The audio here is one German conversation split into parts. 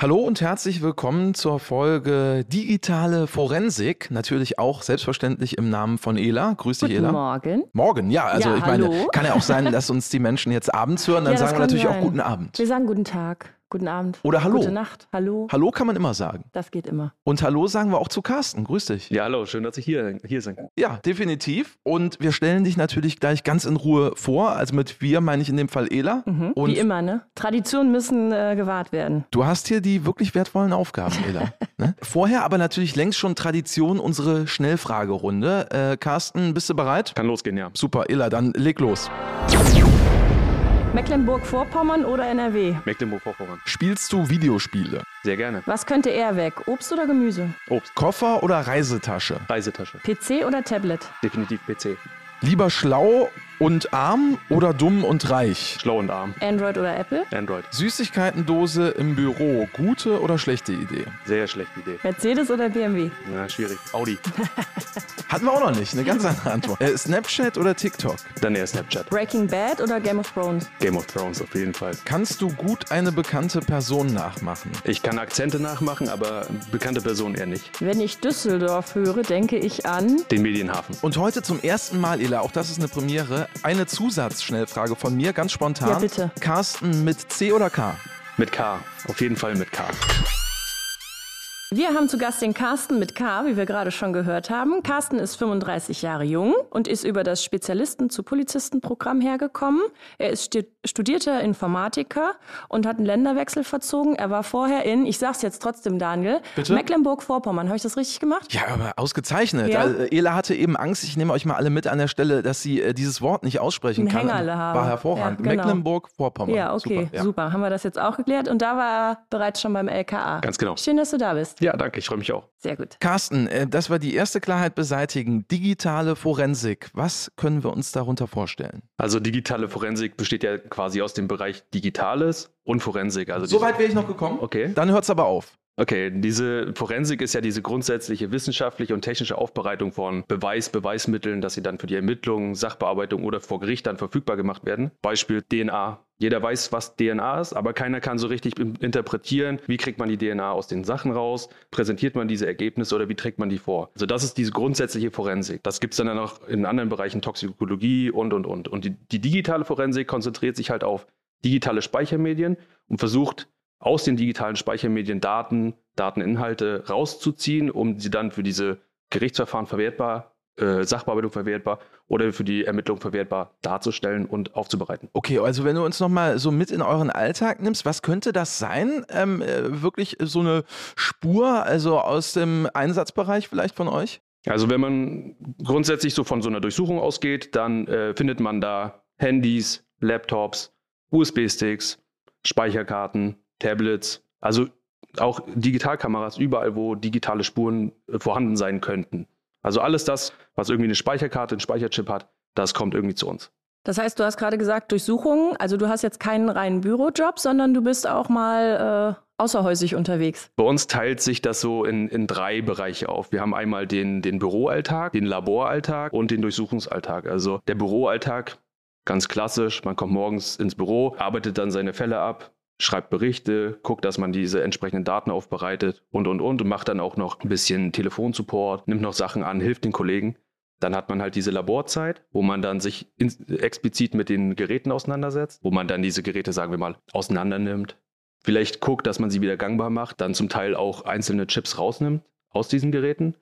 Hallo und herzlich willkommen zur Folge Digitale Forensik. Natürlich auch selbstverständlich im Namen von Ela. Grüß dich, Guten Ela. Morgen. Morgen, ja. Also Ja, ich meine, hallo. kann ja auch sein, dass uns die Menschen jetzt abends hören. Dann Ja, sagen wir natürlich auch sein. guten Abend. Wir sagen guten Tag, guten Abend. Oder Hallo. Gute Nacht, hallo. Hallo kann man immer sagen. Das geht immer. Und Hallo sagen wir auch zu Carsten. Grüß dich. Ja, hallo, schön, dass ich hier, hier sein kann. Ja, definitiv. Und wir stellen dich natürlich gleich ganz in Ruhe vor. Also mit wir meine ich in dem Fall Ela. Mhm. Und Wie immer, ne? Traditionen müssen äh, gewahrt werden. Du hast hier die wirklich wertvollen Aufgaben, Ela. ne? Vorher aber natürlich längst schon Tradition unsere Schnellfragerunde. Äh, Carsten, bist du bereit? Kann losgehen, ja. Super, Ela, dann leg los. Mecklenburg-Vorpommern oder NRW? Mecklenburg-Vorpommern. Spielst du Videospiele? Sehr gerne. Was könnte eher weg? Obst oder Gemüse? Obst, Koffer oder Reisetasche? Reisetasche. PC oder Tablet? Definitiv PC. Lieber schlau und arm oder dumm und reich? Schlau und arm. Android oder Apple? Android. Süßigkeitendose im Büro, gute oder schlechte Idee? Sehr schlechte Idee. Mercedes oder BMW? Na, schwierig. Audi. Hatten wir auch noch nicht, eine ganz andere Antwort. Äh, Snapchat oder TikTok? Dann eher Snapchat. Breaking Bad oder Game of Thrones? Game of Thrones auf jeden Fall. Kannst du gut eine bekannte Person nachmachen? Ich kann Akzente nachmachen, aber bekannte Person eher nicht. Wenn ich Düsseldorf höre, denke ich an. Den Medienhafen. Und heute zum ersten Mal, Ela, auch das ist eine Premiere, eine Zusatzschnellfrage von mir, ganz spontan. Ja, bitte. Carsten mit C oder K? Mit K. Auf jeden Fall mit K. Wir haben zu Gast den Carsten mit K, wie wir gerade schon gehört haben. Carsten ist 35 Jahre jung und ist über das Spezialisten zu Polizisten-Programm hergekommen. Er ist studierter Informatiker und hat einen Länderwechsel verzogen. Er war vorher in, ich sag's jetzt trotzdem, Daniel? Mecklenburg-Vorpommern. Habe ich das richtig gemacht? Ja, aber ausgezeichnet. Ja. Also, Ela hatte eben Angst, ich nehme euch mal alle mit an der Stelle, dass sie äh, dieses Wort nicht aussprechen Ein kann. Hängerle haben. War hervorragend. Ja, genau. Mecklenburg-Vorpommern. Ja, okay, Super, super, ja. Haben wir das jetzt auch geklärt? Und da war er bereits schon beim LKA. Ganz genau. Schön, dass du da bist. Ja, danke. Ich freue mich auch. Sehr gut. Carsten, äh, dass wir die erste Klarheit beseitigen. Digitale Forensik. Was können wir uns darunter vorstellen? Also digitale Forensik besteht ja quasi aus dem Bereich Digitales und Forensik. Also Soweit wäre ich noch gekommen. Okay. Dann hört's aber auf. Okay, diese Forensik ist ja diese grundsätzliche wissenschaftliche und technische Aufbereitung von Beweis, Beweismitteln, dass sie dann für die Ermittlung, Sachbearbeitung oder vor Gericht dann verfügbar gemacht werden. Beispiel DNA. Jeder weiß, was DNA ist, aber keiner kann so richtig interpretieren, wie kriegt man die DNA aus den Sachen raus, präsentiert man diese Ergebnisse oder wie trägt man die vor. Also das ist diese grundsätzliche Forensik. Das gibt es dann auch in anderen Bereichen Toxikologie und, und, und. Und die, die digitale Forensik konzentriert sich halt auf digitale Speichermedien und versucht aus den digitalen Speichermedien Daten, Dateninhalte rauszuziehen, um sie dann für diese Gerichtsverfahren verwertbar, äh, Sachbearbeitung verwertbar oder für die Ermittlung verwertbar darzustellen und aufzubereiten. Okay, also wenn du uns nochmal so mit in euren Alltag nimmst, was könnte das sein? Ähm, äh, wirklich so eine Spur, also aus dem Einsatzbereich vielleicht von euch? Also wenn man grundsätzlich so von so einer Durchsuchung ausgeht, dann äh, findet man da Handys, Laptops, USB-Sticks, Speicherkarten, Tablets, also auch Digitalkameras überall, wo digitale Spuren äh, vorhanden sein könnten. Also alles das, was irgendwie eine Speicherkarte, einen Speicherchip hat, das kommt irgendwie zu uns. Das heißt, du hast gerade gesagt, Durchsuchungen. Also du hast jetzt keinen reinen Bürojob, sondern du bist auch mal äh, außerhäusig unterwegs. Bei uns teilt sich das so in, in drei Bereiche auf. Wir haben einmal den, den Büroalltag, den Laboralltag und den Durchsuchungsalltag. Also der Büroalltag, ganz klassisch, man kommt morgens ins Büro, arbeitet dann seine Fälle ab, schreibt Berichte, guckt, dass man diese entsprechenden Daten aufbereitet und, und, und und macht dann auch noch ein bisschen Telefonsupport, nimmt noch Sachen an, hilft den Kollegen. Dann hat man halt diese Laborzeit, wo man dann sich explizit mit den Geräten auseinandersetzt, wo man dann diese Geräte, sagen wir mal, auseinandernimmt, vielleicht guckt, dass man sie wieder gangbar macht, dann zum Teil auch einzelne Chips rausnimmt aus diesen Geräten.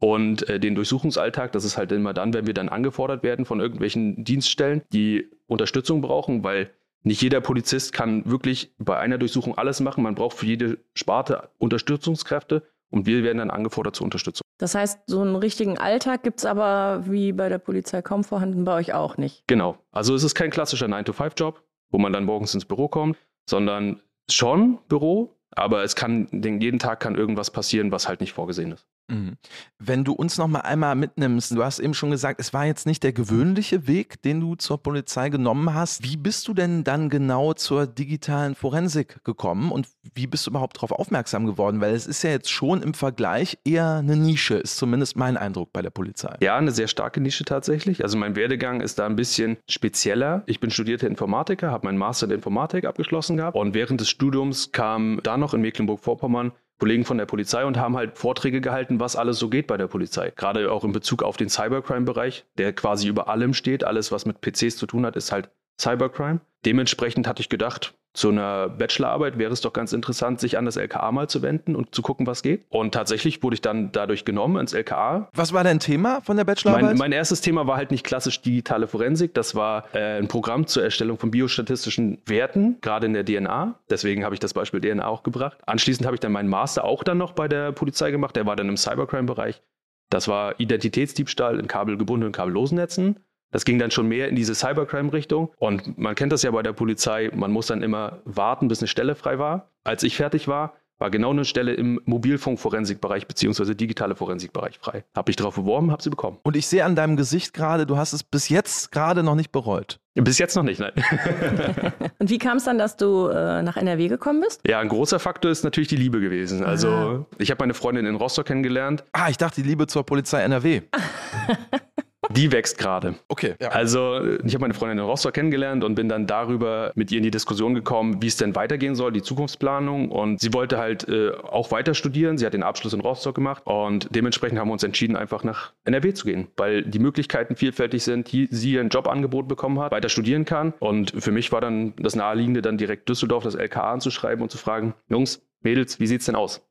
Und äh, den Durchsuchungsalltag, das ist halt immer dann, wenn wir dann angefordert werden von irgendwelchen Dienststellen, die Unterstützung brauchen, weil nicht jeder Polizist kann wirklich bei einer Durchsuchung alles machen. Man braucht für jede Sparte Unterstützungskräfte und wir werden dann angefordert zur Unterstützung. Das heißt, so einen richtigen Alltag gibt es aber wie bei der Polizei kaum vorhanden, bei euch auch nicht. Genau. Also es ist kein klassischer 9-to-5-Job, wo man dann morgens ins Büro kommt, sondern schon Büro, aber es kann, den- jeden Tag kann irgendwas passieren, was halt nicht vorgesehen ist. Mhm. Wenn du uns noch mal einmal mitnimmst, du hast eben schon gesagt, es war jetzt nicht der gewöhnliche Weg, den du zur Polizei genommen hast. Wie bist du denn dann genau zur digitalen Forensik gekommen und wie bist du überhaupt darauf aufmerksam geworden? Weil es ist ja jetzt schon im Vergleich eher eine Nische, ist zumindest mein Eindruck bei der Polizei. Ja, eine sehr starke Nische tatsächlich. Also mein Werdegang ist da ein bisschen spezieller. Ich bin studierter Informatiker, habe meinen Master in Informatik abgeschlossen gehabt und während des Studiums kam da noch in Mecklenburg-Vorpommern Kollegen von der Polizei und haben halt Vorträge gehalten, was alles so geht bei der Polizei. Gerade auch in Bezug auf den Cybercrime-Bereich, der quasi über allem steht. Alles, was mit PCs zu tun hat, ist halt Cybercrime. Dementsprechend hatte ich gedacht, zu einer Bachelorarbeit wäre es doch ganz interessant, sich an das LKA mal zu wenden und zu gucken, was geht. Und tatsächlich wurde ich dann dadurch genommen ins LKA. Was war dein Thema von der Bachelorarbeit? Mein, mein erstes Thema war halt nicht klassisch digitale Forensik. Das war äh, ein Programm zur Erstellung von biostatistischen Werten, gerade in der DNA. Deswegen habe ich das Beispiel DNA auch gebracht. Anschließend habe ich dann meinen Master auch dann noch bei der Polizei gemacht. Der war dann im Cybercrime-Bereich. Das war Identitätsdiebstahl in kabelgebundenen, kabellosen Netzen. Das ging dann schon mehr in diese Cybercrime-Richtung. Und man kennt das ja bei der Polizei, man muss dann immer warten, bis eine Stelle frei war. Als ich fertig war, war genau eine Stelle im Mobilfunkforensikbereich bzw. digitale Forensikbereich frei. Habe ich darauf beworben, habe sie bekommen. Und ich sehe an deinem Gesicht gerade, du hast es bis jetzt gerade noch nicht bereut. Bis jetzt noch nicht, nein. Und wie kam es dann, dass du äh, nach NRW gekommen bist? Ja, ein großer Faktor ist natürlich die Liebe gewesen. Also ah. ich habe meine Freundin in Rostock kennengelernt. Ah, ich dachte die Liebe zur Polizei NRW. Die wächst gerade. Okay. Ja. Also ich habe meine Freundin in Rostock kennengelernt und bin dann darüber mit ihr in die Diskussion gekommen, wie es denn weitergehen soll, die Zukunftsplanung. Und sie wollte halt äh, auch weiter studieren. Sie hat den Abschluss in Rostock gemacht und dementsprechend haben wir uns entschieden, einfach nach NRW zu gehen, weil die Möglichkeiten vielfältig sind, hier sie ein Jobangebot bekommen hat, weiter studieren kann. Und für mich war dann das Naheliegende, dann direkt Düsseldorf, das LKA anzuschreiben und zu fragen, Jungs, Mädels, wie sieht's denn aus?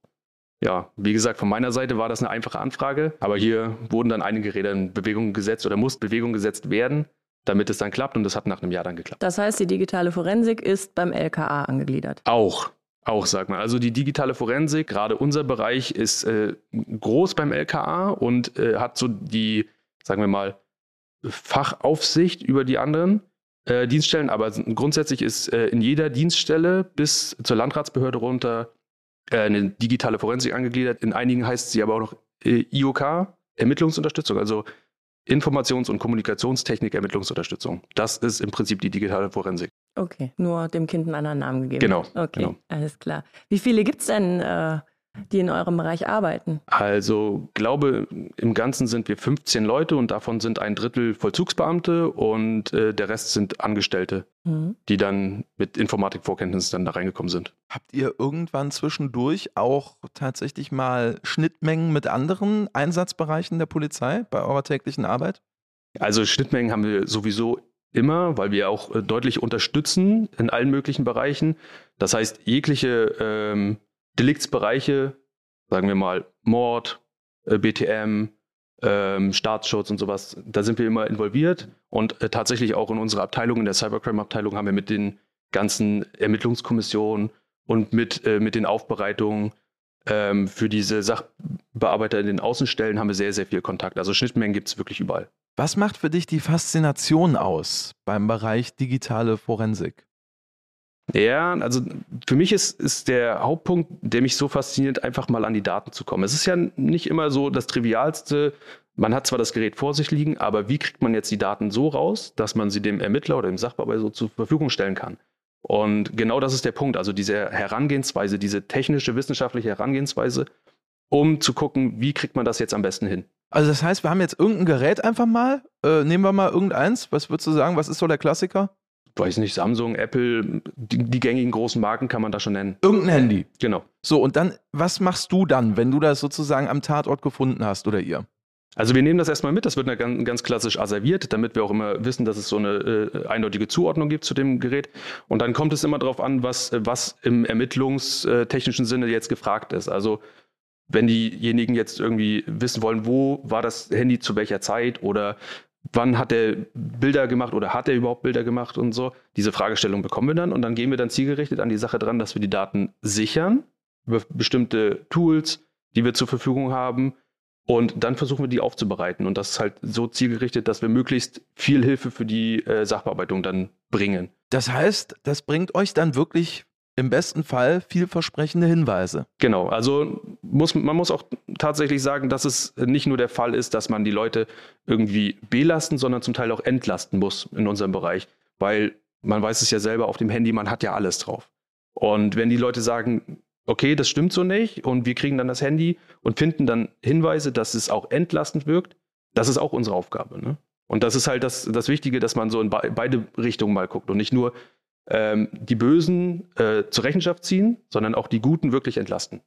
Ja, wie gesagt, von meiner Seite war das eine einfache Anfrage, aber hier wurden dann einige Räder in Bewegung gesetzt oder muss Bewegung gesetzt werden, damit es dann klappt und das hat nach einem Jahr dann geklappt. Das heißt, die digitale Forensik ist beim LKA angegliedert? Auch. Auch, sagt man. Also die digitale Forensik, gerade unser Bereich, ist äh, groß beim LKA und äh, hat so die, sagen wir mal, Fachaufsicht über die anderen äh, Dienststellen. Aber grundsätzlich ist äh, in jeder Dienststelle bis zur Landratsbehörde runter äh, eine digitale Forensik angegliedert. In einigen heißt sie aber auch noch äh, IOK, Ermittlungsunterstützung, also Informations- und Kommunikationstechnik Ermittlungsunterstützung. Das ist im Prinzip die digitale Forensik. Okay, nur dem Kind einen anderen Namen gegeben. Genau. Okay, genau. alles klar. Wie viele gibt es denn äh, die in eurem Bereich arbeiten? Also glaube, im Ganzen sind wir 15 Leute und davon sind ein Drittel Vollzugsbeamte und äh, der Rest sind Angestellte, mhm. die dann mit Informatikvorkenntnissen dann da reingekommen sind. Habt ihr irgendwann zwischendurch auch tatsächlich mal Schnittmengen mit anderen Einsatzbereichen der Polizei bei eurer täglichen Arbeit? Also Schnittmengen haben wir sowieso immer, weil wir auch äh, deutlich unterstützen in allen möglichen Bereichen. Das heißt, jegliche ähm, Deliktsbereiche, sagen wir mal Mord, äh, BTM, ähm, Staatsschutz und sowas, da sind wir immer involviert. Und äh, tatsächlich auch in unserer Abteilung, in der Cybercrime-Abteilung, haben wir mit den ganzen Ermittlungskommissionen und mit, äh, mit den Aufbereitungen ähm, für diese Sachbearbeiter in den Außenstellen haben wir sehr, sehr viel Kontakt. Also Schnittmengen gibt es wirklich überall. Was macht für dich die Faszination aus beim Bereich digitale Forensik? Ja, also für mich ist, ist der Hauptpunkt, der mich so fasziniert, einfach mal an die Daten zu kommen. Es ist ja nicht immer so das Trivialste. Man hat zwar das Gerät vor sich liegen, aber wie kriegt man jetzt die Daten so raus, dass man sie dem Ermittler oder dem Sachbearbeiter so zur Verfügung stellen kann? Und genau das ist der Punkt. Also diese Herangehensweise, diese technische, wissenschaftliche Herangehensweise, um zu gucken, wie kriegt man das jetzt am besten hin? Also das heißt, wir haben jetzt irgendein Gerät einfach mal. Äh, nehmen wir mal irgendeins. Was würdest du sagen? Was ist so der Klassiker? Weiß nicht, Samsung, Apple, die, die, gängigen großen Marken kann man da schon nennen. Irgendein Handy. Genau. So, und dann, was machst du dann, wenn du das sozusagen am Tatort gefunden hast oder ihr? Also wir nehmen das erstmal mit, das wird ganz, ganz klassisch asserviert, damit wir auch immer wissen, dass es so eine äh, eindeutige Zuordnung gibt zu dem Gerät. Und dann kommt es immer darauf an, was, was im ermittlungstechnischen Sinne jetzt gefragt ist. Also wenn diejenigen jetzt irgendwie wissen wollen, wo war das Handy zu welcher Zeit oder wann hat er Bilder gemacht oder hat er überhaupt Bilder gemacht und so. Diese Fragestellung bekommen wir dann und dann gehen wir dann zielgerichtet an die Sache dran, dass wir die Daten sichern über bestimmte Tools, die wir zur Verfügung haben. Und dann versuchen wir die aufzubereiten. Und das ist halt so zielgerichtet, dass wir möglichst viel Hilfe für die äh, Sachbearbeitung dann bringen. Das heißt, das bringt euch dann wirklich im besten Fall vielversprechende Hinweise. Genau, also muss, man muss auch tatsächlich sagen, dass es nicht nur der Fall ist, dass man die Leute irgendwie belasten, sondern zum Teil auch entlasten muss in unserem Bereich. Weil man weiß es ja selber auf dem Handy, man hat ja alles drauf. Und wenn die Leute sagen, okay, das stimmt so nicht und wir kriegen dann das Handy und finden dann Hinweise, dass es auch entlastend wirkt, das ist auch unsere Aufgabe. Ne? Und das ist halt das, das Wichtige, dass man so in be beide Richtungen mal guckt und nicht nur ähm, die Bösen äh, zur Rechenschaft ziehen, sondern auch die Guten wirklich entlasten.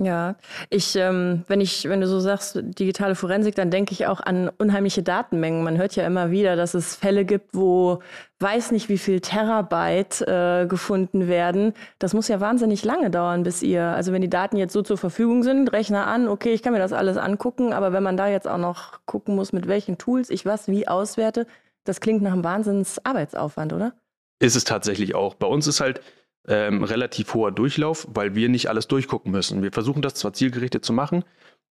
Ja, ich, ähm, wenn ich, wenn du so sagst, digitale Forensik, dann denke ich auch an unheimliche Datenmengen. Man hört ja immer wieder, dass es Fälle gibt, wo weiß nicht, wie viel Terabyte äh, gefunden werden. Das muss ja wahnsinnig lange dauern, bis ihr, also wenn die Daten jetzt so zur Verfügung sind, Rechner an, okay, ich kann mir das alles angucken, aber wenn man da jetzt auch noch gucken muss, mit welchen Tools ich was wie auswerte, das klingt nach einem Wahnsinns Arbeitsaufwand, oder? Ist es tatsächlich auch. Bei uns ist halt ähm, relativ hoher Durchlauf, weil wir nicht alles durchgucken müssen. Wir versuchen das zwar zielgerichtet zu machen,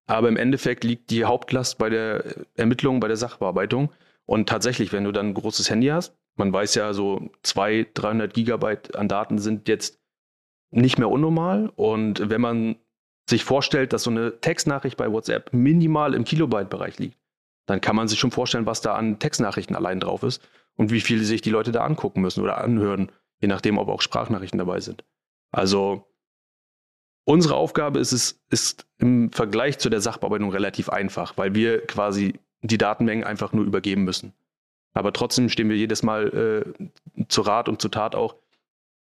aber im Endeffekt liegt die Hauptlast bei der Ermittlung, bei der Sachbearbeitung. Und tatsächlich, wenn du dann ein großes Handy hast, man weiß ja, so 200, 300 Gigabyte an Daten sind jetzt nicht mehr unnormal. Und wenn man sich vorstellt, dass so eine Textnachricht bei WhatsApp minimal im Kilobyte-Bereich liegt, dann kann man sich schon vorstellen, was da an Textnachrichten allein drauf ist und wie viel sich die Leute da angucken müssen oder anhören je nachdem, ob auch Sprachnachrichten dabei sind. Also unsere Aufgabe ist es, ist im Vergleich zu der Sachbearbeitung relativ einfach, weil wir quasi die Datenmengen einfach nur übergeben müssen. Aber trotzdem stehen wir jedes Mal äh, zu Rat und zu Tat auch,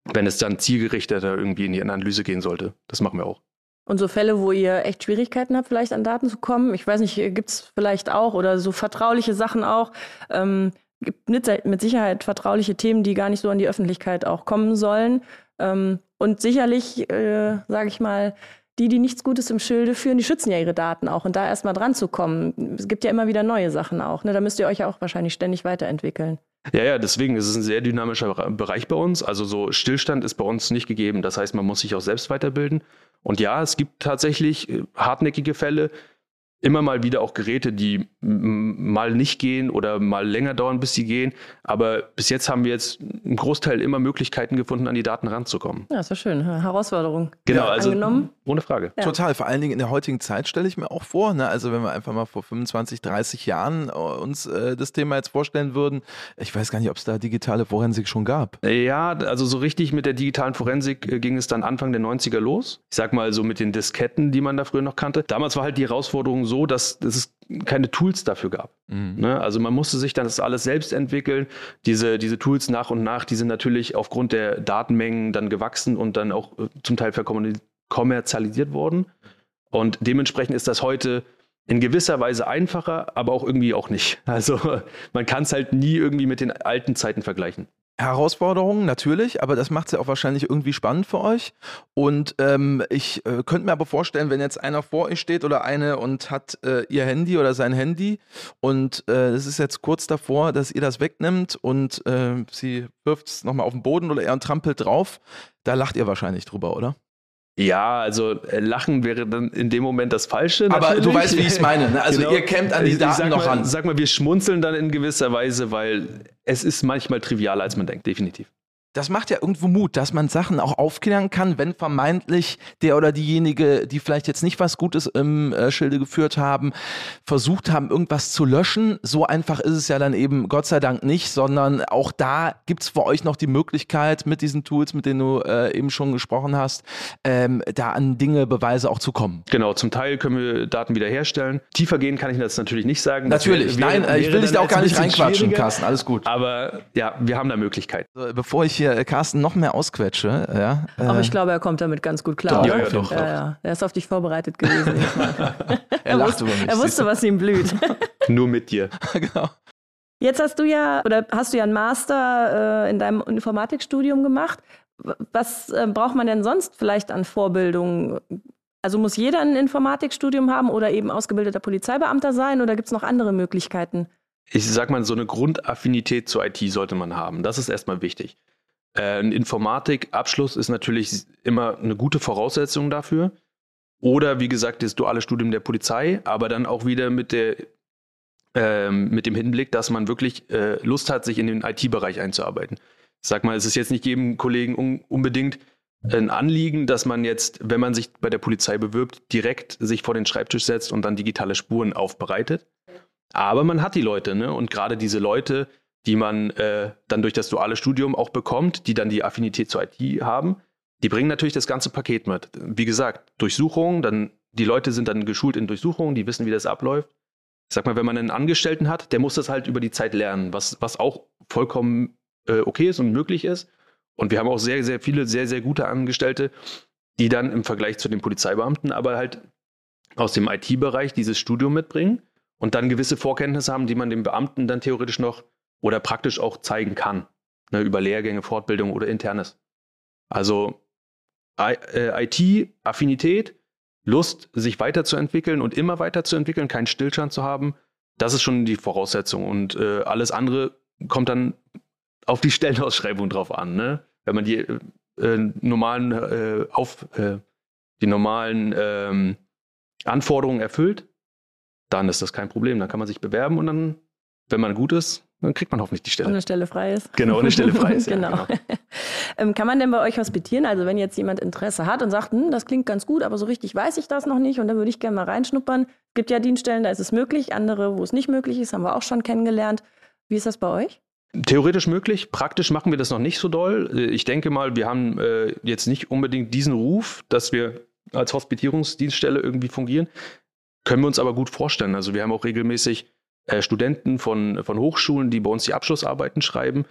wenn es dann zielgerichteter irgendwie in die Analyse gehen sollte. Das machen wir auch. Und so Fälle, wo ihr echt Schwierigkeiten habt, vielleicht an Daten zu kommen, ich weiß nicht, gibt es vielleicht auch oder so vertrauliche Sachen auch, ähm, gibt mit Sicherheit vertrauliche Themen, die gar nicht so an die Öffentlichkeit auch kommen sollen. Ähm, und sicherlich, äh, sage ich mal, die, die nichts Gutes im Schilde führen, die schützen ja ihre Daten auch. Und da erstmal dran zu kommen, es gibt ja immer wieder neue Sachen auch. Ne? Da müsst ihr euch ja auch wahrscheinlich ständig weiterentwickeln. Ja, ja, deswegen ist es ein sehr dynamischer Bereich bei uns. Also so Stillstand ist bei uns nicht gegeben. Das heißt, man muss sich auch selbst weiterbilden. Und ja, es gibt tatsächlich äh, hartnäckige Fälle, immer mal wieder auch Geräte, die mal nicht gehen oder mal länger dauern, bis sie gehen. Aber bis jetzt haben wir jetzt im Großteil immer Möglichkeiten gefunden, an die Daten ranzukommen. Ja, ist ja schön. Herausforderung. Genau, also angenommen. ohne Frage. Ja. Total. Vor allen Dingen in der heutigen Zeit stelle ich mir auch vor, ne? also wenn wir einfach mal vor 25, 30 Jahren äh, uns äh, das Thema jetzt vorstellen würden, ich weiß gar nicht, ob es da digitale Forensik schon gab. Ja, also so richtig mit der digitalen Forensik äh, ging es dann Anfang der 90er los. Ich sag mal so mit den Disketten, die man da früher noch kannte. Damals war halt die Herausforderung so, dass, dass es keine Tools dafür gab. Mhm. Ne? Also man musste sich dann das alles selbst entwickeln. Diese, diese Tools nach und nach, die sind natürlich aufgrund der Datenmengen dann gewachsen und dann auch äh, zum Teil kommerzialisiert worden. Und dementsprechend ist das heute in gewisser Weise einfacher, aber auch irgendwie auch nicht. Also man kann es halt nie irgendwie mit den alten Zeiten vergleichen. Herausforderungen, natürlich, aber das macht es ja auch wahrscheinlich irgendwie spannend für euch. Und ähm, ich äh, könnte mir aber vorstellen, wenn jetzt einer vor euch steht oder eine und hat äh, ihr Handy oder sein Handy und äh, es ist jetzt kurz davor, dass ihr das wegnimmt und äh, sie wirft es nochmal auf den Boden oder er trampelt drauf, da lacht ihr wahrscheinlich drüber, oder? Ja, also äh, Lachen wäre dann in dem Moment das Falsche. Aber natürlich. du weißt, wie ich es meine. Ne? Also genau. ihr kämmt an die Daten noch mal, ran. Sag mal, wir schmunzeln dann in gewisser Weise, weil es ist manchmal trivialer, als man denkt, definitiv das macht ja irgendwo Mut, dass man Sachen auch aufklären kann, wenn vermeintlich der oder diejenige, die vielleicht jetzt nicht was Gutes im äh, Schilde geführt haben, versucht haben, irgendwas zu löschen. So einfach ist es ja dann eben Gott sei Dank nicht, sondern auch da gibt es für euch noch die Möglichkeit, mit diesen Tools, mit denen du äh, eben schon gesprochen hast, ähm, da an Dinge, Beweise auch zu kommen. Genau, zum Teil können wir Daten wiederherstellen. Tiefer gehen kann ich das natürlich nicht sagen. Natürlich, wäre, nein, wäre ich will dich da auch gar nicht reinquatschen, Carsten, alles gut. Aber ja, wir haben da Möglichkeiten. Bevor ich hier äh, Carsten noch mehr ausquetsche. Ja, Aber äh, ich glaube, er kommt damit ganz gut klar. Doch, ja, ja, doch, ja. Er ist auf dich vorbereitet gewesen. er, lacht über mich. Er wusste, was ihm blüht. Nur mit dir. genau. Jetzt hast du ja, oder hast du ja einen Master äh, in deinem Informatikstudium gemacht. Was äh, braucht man denn sonst vielleicht an Vorbildung? Also muss jeder ein Informatikstudium haben oder eben ausgebildeter Polizeibeamter sein oder gibt es noch andere Möglichkeiten? ich sag mal, so eine Grundaffinität zur IT sollte man haben. Das ist erstmal wichtig. Äh, ein Informatikabschluss ist natürlich immer eine gute Voraussetzung dafür. Oder wie gesagt, das duale Studium der Polizei, aber dann auch wieder mit, der, äh, mit dem Hinblick, dass man wirklich äh, Lust hat, sich in den IT-Bereich einzuarbeiten. Ich sag mal, es ist jetzt nicht jedem Kollegen un unbedingt ein Anliegen, dass man jetzt, wenn man sich bei der Polizei bewirbt, direkt sich vor den Schreibtisch setzt und dann digitale Spuren aufbereitet. Aber man hat die Leute, ne? Und gerade diese Leute, die man äh, dann durch das duale Studium auch bekommt, die dann die Affinität zur IT haben, die bringen natürlich das ganze Paket mit. Wie gesagt, Durchsuchungen, dann die Leute sind dann geschult in Durchsuchungen, die wissen, wie das abläuft. Ich sag mal, wenn man einen Angestellten hat, der muss das halt über die Zeit lernen, was, was auch vollkommen äh, okay ist und möglich ist. Und wir haben auch sehr, sehr viele, sehr, sehr gute Angestellte, die dann im Vergleich zu den Polizeibeamten aber halt aus dem IT-Bereich dieses Studium mitbringen und dann gewisse Vorkenntnisse haben, die man dem Beamten dann theoretisch noch oder praktisch auch zeigen kann. Ne, über Lehrgänge, Fortbildung oder internes. Also äh, IT-Affinität, Lust, sich weiterzuentwickeln und immer weiterzuentwickeln, keinen Stillstand zu haben, das ist schon die Voraussetzung. Und äh, alles andere kommt dann auf die Stellenausschreibung drauf an. Ne? Wenn man die äh, normalen, äh, auf, äh, die normalen ähm, Anforderungen erfüllt, dann ist das kein Problem. Dann kann man sich bewerben und dann, wenn man gut ist, dann kriegt man hoffentlich die Stelle. Und eine Stelle frei ist. Genau, eine Stelle frei ist. genau. Ja, genau. ähm, kann man denn bei euch hospitieren? Also wenn jetzt jemand Interesse hat und sagt, hm, das klingt ganz gut, aber so richtig weiß ich das noch nicht und da würde ich gerne mal reinschnuppern. Es gibt ja Dienststellen, da ist es möglich, andere, wo es nicht möglich ist, haben wir auch schon kennengelernt. Wie ist das bei euch? Theoretisch möglich, praktisch machen wir das noch nicht so doll. Äh, ich denke mal, wir haben äh, jetzt nicht unbedingt diesen Ruf, dass wir als Hospitierungsdienststelle irgendwie fungieren. Können wir uns aber gut vorstellen. Also wir haben auch regelmäßig äh, Studenten von, von Hochschulen, die bei uns die Abschlussarbeiten schreiben.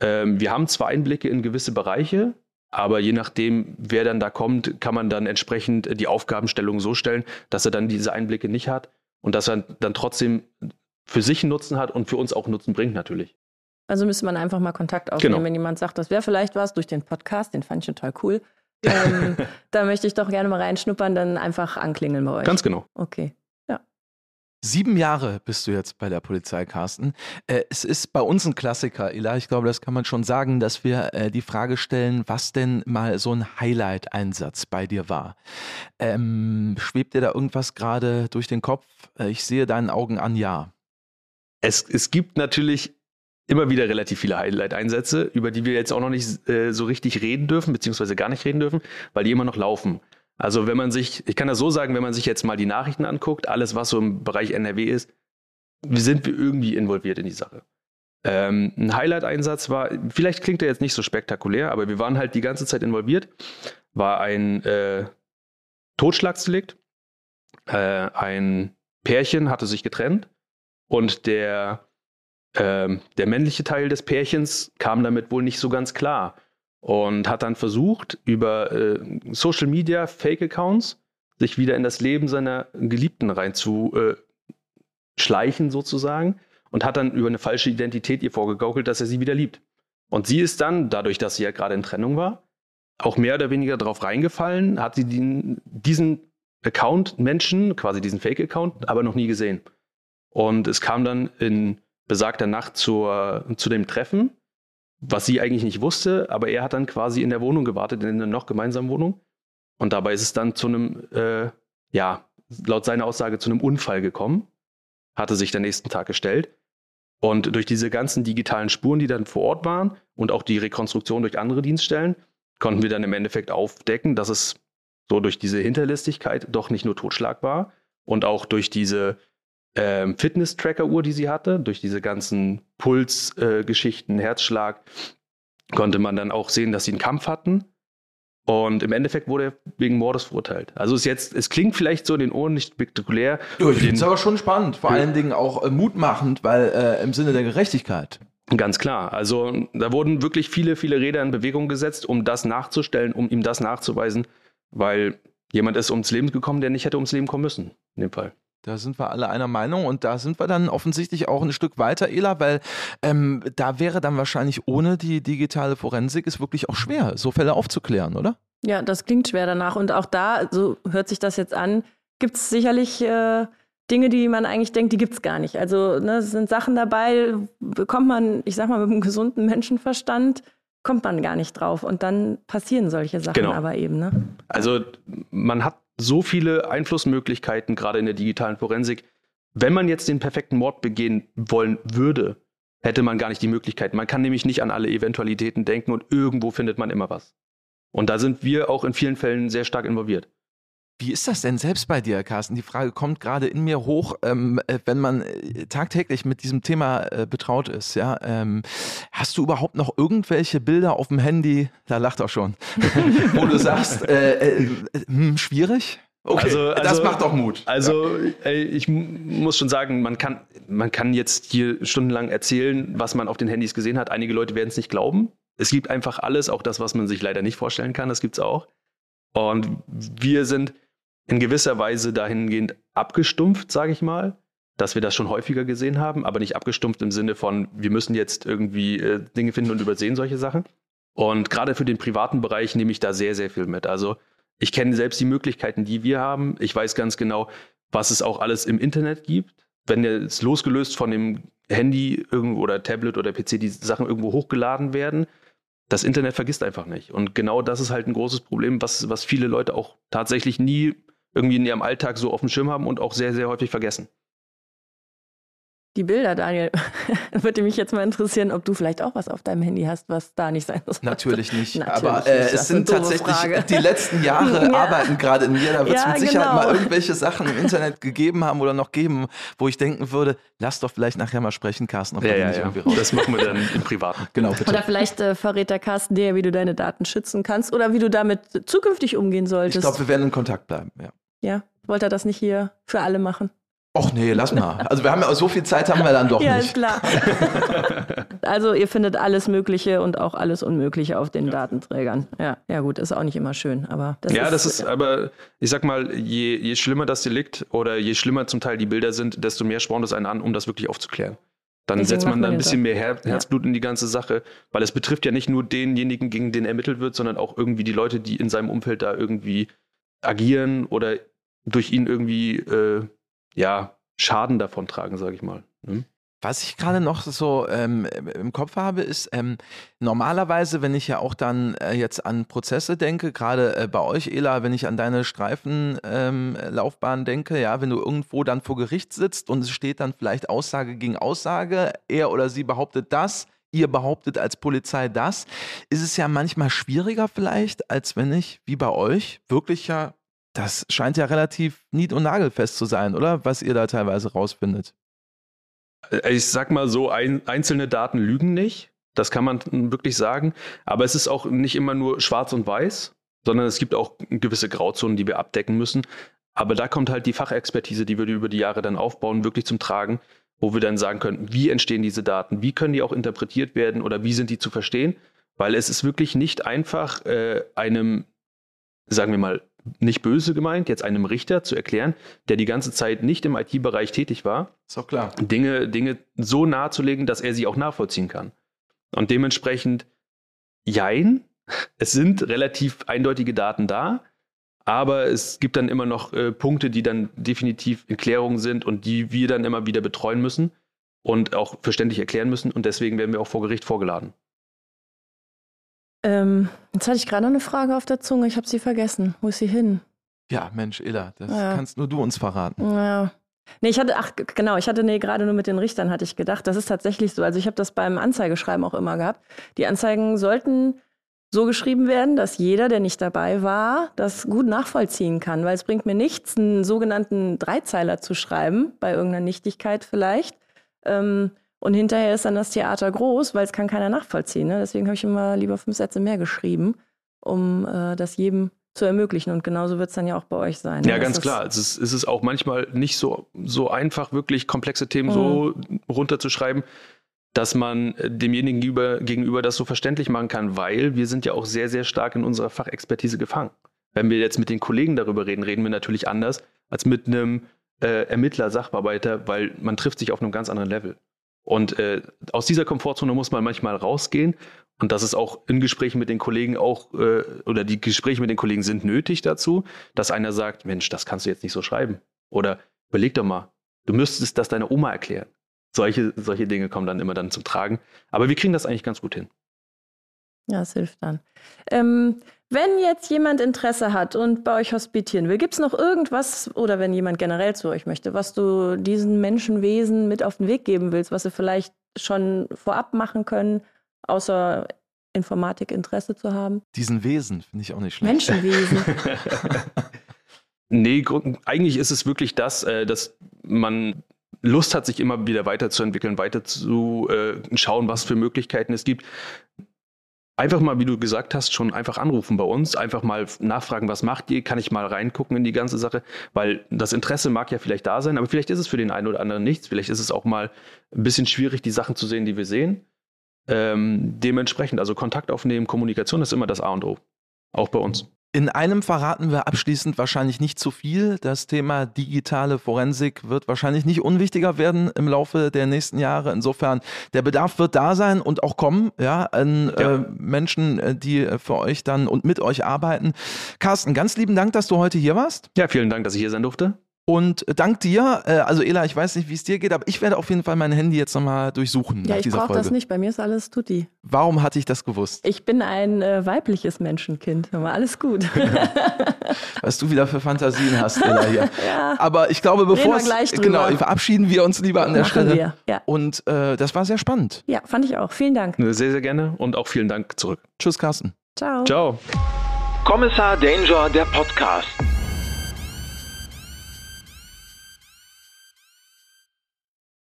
Ähm, wir haben zwar Einblicke in gewisse Bereiche, aber je nachdem, wer dann da kommt, kann man dann entsprechend die Aufgabenstellung so stellen, dass er dann diese Einblicke nicht hat und dass er dann trotzdem für sich einen Nutzen hat und für uns auch Nutzen bringt natürlich. Also müsste man einfach mal Kontakt aufnehmen, genau. wenn jemand sagt, das wäre vielleicht was durch den Podcast, den fand ich total cool. ähm, da möchte ich doch gerne mal reinschnuppern, dann einfach anklingeln bei euch. Ganz genau. Okay. Sieben Jahre bist du jetzt bei der Polizei, Carsten. Äh, es ist bei uns ein Klassiker, Ila. Ich glaube, das kann man schon sagen, dass wir äh, die Frage stellen, was denn mal so ein Highlight-Einsatz bei dir war. Ähm, schwebt dir da irgendwas gerade durch den Kopf? Äh, ich sehe deinen Augen an, ja. Es, es gibt natürlich immer wieder relativ viele Highlight-Einsätze, über die wir jetzt auch noch nicht äh, so richtig reden dürfen, beziehungsweise gar nicht reden dürfen, weil die immer noch laufen. Also wenn man sich, ich kann das so sagen, wenn man sich jetzt mal die Nachrichten anguckt, alles, was so im Bereich NRW ist, sind wir irgendwie involviert in die Sache. Ähm, ein Highlight-Einsatz war, vielleicht klingt er jetzt nicht so spektakulär, aber wir waren halt die ganze Zeit involviert, war ein äh, Totschlagsdelikt. Äh, ein Pärchen hatte sich getrennt und der, äh, der männliche Teil des Pärchens kam damit wohl nicht so ganz klar und hat dann versucht, über äh, Social Media, Fake-Accounts, sich wieder in das Leben seiner Geliebten reinzuschleichen, äh, sozusagen, und hat dann über eine falsche Identität ihr vorgegaukelt, dass er sie wieder liebt. Und sie ist dann, dadurch, dass sie ja gerade in Trennung war, auch mehr oder weniger darauf reingefallen, hat sie den, diesen Account-Menschen, quasi diesen Fake-Account, aber noch nie gesehen. Und es kam dann in besagter Nacht zur, zu dem Treffen was sie eigentlich nicht wusste, aber er hat dann quasi in der Wohnung gewartet, in einer noch gemeinsamen Wohnung. Und dabei ist es dann zu einem, äh, ja, laut seiner Aussage zu einem Unfall gekommen, hatte sich der nächsten Tag gestellt. Und durch diese ganzen digitalen Spuren, die dann vor Ort waren und auch die Rekonstruktion durch andere Dienststellen, konnten wir dann im Endeffekt aufdecken, dass es so durch diese Hinterlistigkeit doch nicht nur Totschlag war und auch durch diese ähm, Fitness-Tracker-Uhr, die sie hatte, durch diese ganzen Pulsgeschichten, äh, Herzschlag, konnte man dann auch sehen, dass sie einen Kampf hatten. Und im Endeffekt wurde er wegen Mordes verurteilt. Also es jetzt, es klingt vielleicht so in den Ohren nicht spektakulär. Ja, ich finde es aber schon spannend, vor allen Dingen auch äh, mutmachend, weil äh, im Sinne der Gerechtigkeit. Ganz klar. Also da wurden wirklich viele, viele Räder in Bewegung gesetzt, um das nachzustellen, um ihm das nachzuweisen, weil jemand ist ums Leben gekommen, der nicht hätte ums Leben kommen müssen, in dem Fall. Da sind wir alle einer Meinung und da sind wir dann offensichtlich auch ein Stück weiter, Ela, weil ähm, da wäre dann wahrscheinlich ohne die digitale Forensik es wirklich auch schwer, so Fälle aufzuklären, oder? Ja, das klingt schwer danach. Und auch da, so hört sich das jetzt an, gibt es sicherlich äh, Dinge, die man eigentlich denkt, die gibt es gar nicht. Also ne, es sind Sachen dabei, bekommt man, ich sag mal, mit einem gesunden Menschenverstand kommt man gar nicht drauf. Und dann passieren solche Sachen genau. aber eben. Ne? Also man hat so viele Einflussmöglichkeiten, gerade in der digitalen Forensik. Wenn man jetzt den perfekten Mord begehen wollen würde, hätte man gar nicht die Möglichkeit. Man kann nämlich nicht an alle Eventualitäten denken und irgendwo findet man immer was. Und da sind wir auch in vielen Fällen sehr stark involviert. Wie ist das denn selbst bei dir, Carsten? Die Frage kommt gerade in mir hoch, ähm, äh, wenn man äh, tagtäglich mit diesem Thema äh, betraut ist. Ja, ähm, hast du überhaupt noch irgendwelche Bilder auf dem Handy? Da lacht auch schon, wo du sagst, äh, äh, hm, schwierig. Okay, also, also, das macht doch Mut. Also ja. ich muss schon sagen, man kann, man kann jetzt hier stundenlang erzählen, was man auf den Handys gesehen hat. Einige Leute werden es nicht glauben. Es gibt einfach alles, auch das, was man sich leider nicht vorstellen kann, das gibt es auch. Und wir sind in gewisser Weise dahingehend abgestumpft, sage ich mal, dass wir das schon häufiger gesehen haben, aber nicht abgestumpft im Sinne von, wir müssen jetzt irgendwie äh, Dinge finden und übersehen solche Sachen. Und gerade für den privaten Bereich nehme ich da sehr, sehr viel mit. Also ich kenne selbst die Möglichkeiten, die wir haben. Ich weiß ganz genau, was es auch alles im Internet gibt. Wenn jetzt losgelöst von dem Handy oder Tablet oder PC die Sachen irgendwo hochgeladen werden, das Internet vergisst einfach nicht. Und genau das ist halt ein großes Problem, was, was viele Leute auch tatsächlich nie irgendwie in ihrem Alltag so auf dem Schirm haben und auch sehr, sehr häufig vergessen. Die Bilder, Daniel, würde mich jetzt mal interessieren, ob du vielleicht auch was auf deinem Handy hast, was da nicht sein muss. Natürlich nicht. Natürlich aber äh, nicht. es sind tatsächlich Frage. die letzten Jahre ja. arbeiten gerade in mir. Da wird es ja, mit Sicherheit genau. mal irgendwelche Sachen im Internet gegeben haben oder noch geben, wo ich denken würde, lass doch vielleicht nachher mal sprechen, Carsten. Ja, ja, ja. Das machen wir dann im Privaten. Genau, bitte. Oder vielleicht äh, verrät der Carsten dir, wie du deine Daten schützen kannst oder wie du damit zukünftig umgehen solltest. Ich glaube, wir werden in Kontakt bleiben, ja. Ja, wollte er das nicht hier für alle machen? Och nee, lass mal. Also wir haben ja so viel Zeit haben wir dann doch ja, nicht. Ja, klar. also ihr findet alles Mögliche und auch alles Unmögliche auf den ja. Datenträgern. Ja, ja gut, ist auch nicht immer schön, aber das Ja, ist, das ist aber, ich sag mal, je, je schlimmer das Delikt oder je schlimmer zum Teil die Bilder sind, desto mehr spornt es einen an, um das wirklich aufzuklären. Dann Deswegen setzt man da ein bisschen mehr Her Herzblut in die ganze Sache, weil es betrifft ja nicht nur denjenigen, gegen den ermittelt wird, sondern auch irgendwie die Leute, die in seinem Umfeld da irgendwie agieren oder durch ihn irgendwie äh, ja, Schaden davon tragen, sage ich mal. Ne? Was ich gerade noch so ähm, im Kopf habe, ist ähm, normalerweise, wenn ich ja auch dann äh, jetzt an Prozesse denke, gerade äh, bei euch, Ela, wenn ich an deine Streifenlaufbahn ähm, denke, ja, wenn du irgendwo dann vor Gericht sitzt und es steht dann vielleicht Aussage gegen Aussage, er oder sie behauptet das, ihr behauptet als Polizei das, ist es ja manchmal schwieriger vielleicht, als wenn ich, wie bei euch, wirklich ja das scheint ja relativ nied- und nagelfest zu sein, oder? Was ihr da teilweise rausfindet. Äh, ich sag mal so, ein, einzelne Daten lügen nicht. Das kann man wirklich sagen. Aber es ist auch nicht immer nur schwarz und weiß, sondern es gibt auch gewisse Grauzonen, die wir abdecken müssen. Aber da kommt halt die Fachexpertise, die wir über die Jahre dann aufbauen, wirklich zum Tragen, wo wir dann sagen können, wie entstehen diese Daten, wie können die auch interpretiert werden oder wie sind die zu verstehen. Weil es ist wirklich nicht einfach, äh, einem, sagen wir mal, nicht böse gemeint, jetzt einem Richter zu erklären, der die ganze Zeit nicht im IT-Bereich tätig war, ist auch klar. Dinge, Dinge so nahezulegen, dass er sie auch nachvollziehen kann. Und dementsprechend, jein, es sind relativ eindeutige Daten da, aber es gibt dann immer noch äh, Punkte, die dann definitiv in Klärung sind und die wir dann immer wieder betreuen müssen und auch verständlich erklären müssen. Und deswegen werden wir auch vor Gericht vorgeladen. Ähm, jetzt hatte ich gerade noch eine Frage auf der Zunge, ich habe sie vergessen. Wo ist sie hin? Ja, Mensch, Illa, das ja. kannst nur du uns verraten. Ja. Nee, ich hatte, ach genau, ich hatte nee, gerade nur mit den Richtern hatte ich gedacht, das ist tatsächlich so. Also ich habe das beim Anzeigeschreiben auch immer gehabt. Die Anzeigen sollten so geschrieben werden, dass jeder, der nicht dabei war, das gut nachvollziehen kann. Weil es bringt mir nichts, einen sogenannten Dreizeiler zu schreiben, bei irgendeiner Nichtigkeit vielleicht. Ähm, und hinterher ist dann das Theater groß, weil es kann keiner nachvollziehen. Ne? Deswegen habe ich immer lieber fünf Sätze mehr geschrieben, um äh, das jedem zu ermöglichen. Und genauso wird es dann ja auch bei euch sein. Ja, ne? ganz klar. Es ist, es ist auch manchmal nicht so, so einfach, wirklich komplexe Themen mhm. so runterzuschreiben, dass man demjenigen gegenüber, gegenüber das so verständlich machen kann, weil wir sind ja auch sehr, sehr stark in unserer Fachexpertise gefangen. Wenn wir jetzt mit den Kollegen darüber reden, reden wir natürlich anders als mit einem äh, Ermittler, Sachbearbeiter, weil man trifft sich auf einem ganz anderen Level. Und äh, aus dieser Komfortzone muss man manchmal rausgehen. Und das ist auch in Gesprächen mit den Kollegen auch, äh, oder die Gespräche mit den Kollegen sind nötig dazu, dass einer sagt, Mensch, das kannst du jetzt nicht so schreiben. Oder überleg doch mal, du müsstest das deiner Oma erklären. Solche, solche Dinge kommen dann immer dann zum Tragen. Aber wir kriegen das eigentlich ganz gut hin. Ja, es hilft dann. Ähm, wenn jetzt jemand Interesse hat und bei euch hospitieren will, gibt es noch irgendwas oder wenn jemand generell zu euch möchte, was du diesen Menschenwesen mit auf den Weg geben willst, was sie vielleicht schon vorab machen können, außer Informatik Interesse zu haben. Diesen Wesen finde ich auch nicht schlecht. Menschenwesen. nee, eigentlich ist es wirklich das, äh, dass man Lust hat, sich immer wieder weiterzuentwickeln, weiter zu äh, schauen, was für Möglichkeiten es gibt. Einfach mal, wie du gesagt hast, schon einfach anrufen bei uns, einfach mal nachfragen, was macht ihr, kann ich mal reingucken in die ganze Sache, weil das Interesse mag ja vielleicht da sein, aber vielleicht ist es für den einen oder anderen nichts, vielleicht ist es auch mal ein bisschen schwierig, die Sachen zu sehen, die wir sehen. Ähm, dementsprechend, also Kontakt aufnehmen, Kommunikation ist immer das A und O, auch bei uns. In einem verraten wir abschließend wahrscheinlich nicht zu viel. Das Thema digitale Forensik wird wahrscheinlich nicht unwichtiger werden im Laufe der nächsten Jahre. Insofern, der Bedarf wird da sein und auch kommen, ja, an ja. Äh, Menschen, äh, die für euch dann und mit euch arbeiten. Carsten, ganz lieben Dank, dass du heute hier warst. Ja, vielen Dank, dass ich hier sein durfte. Und dank dir, äh, also Ela, ich weiß nicht, wie es dir geht, aber ich werde auf jeden Fall mein Handy jetzt nochmal durchsuchen. Ja, ich brauche das nicht. Bei mir ist alles tutti. Warum hatte ich das gewusst? Ich bin ein äh, weibliches Menschenkind. Aber alles gut. Was du wieder für Fantasien hast, Ela hier. ja. Aber ich glaube, bevor es, genau, verabschieden wir uns lieber an der Machen Stelle. Wir. Ja. Und äh, das war sehr spannend. Ja, fand ich auch. Vielen Dank. Sehr, sehr gerne und auch vielen Dank zurück. Tschüss, Carsten. Ciao. Ciao. Kommissar Danger, der Podcast.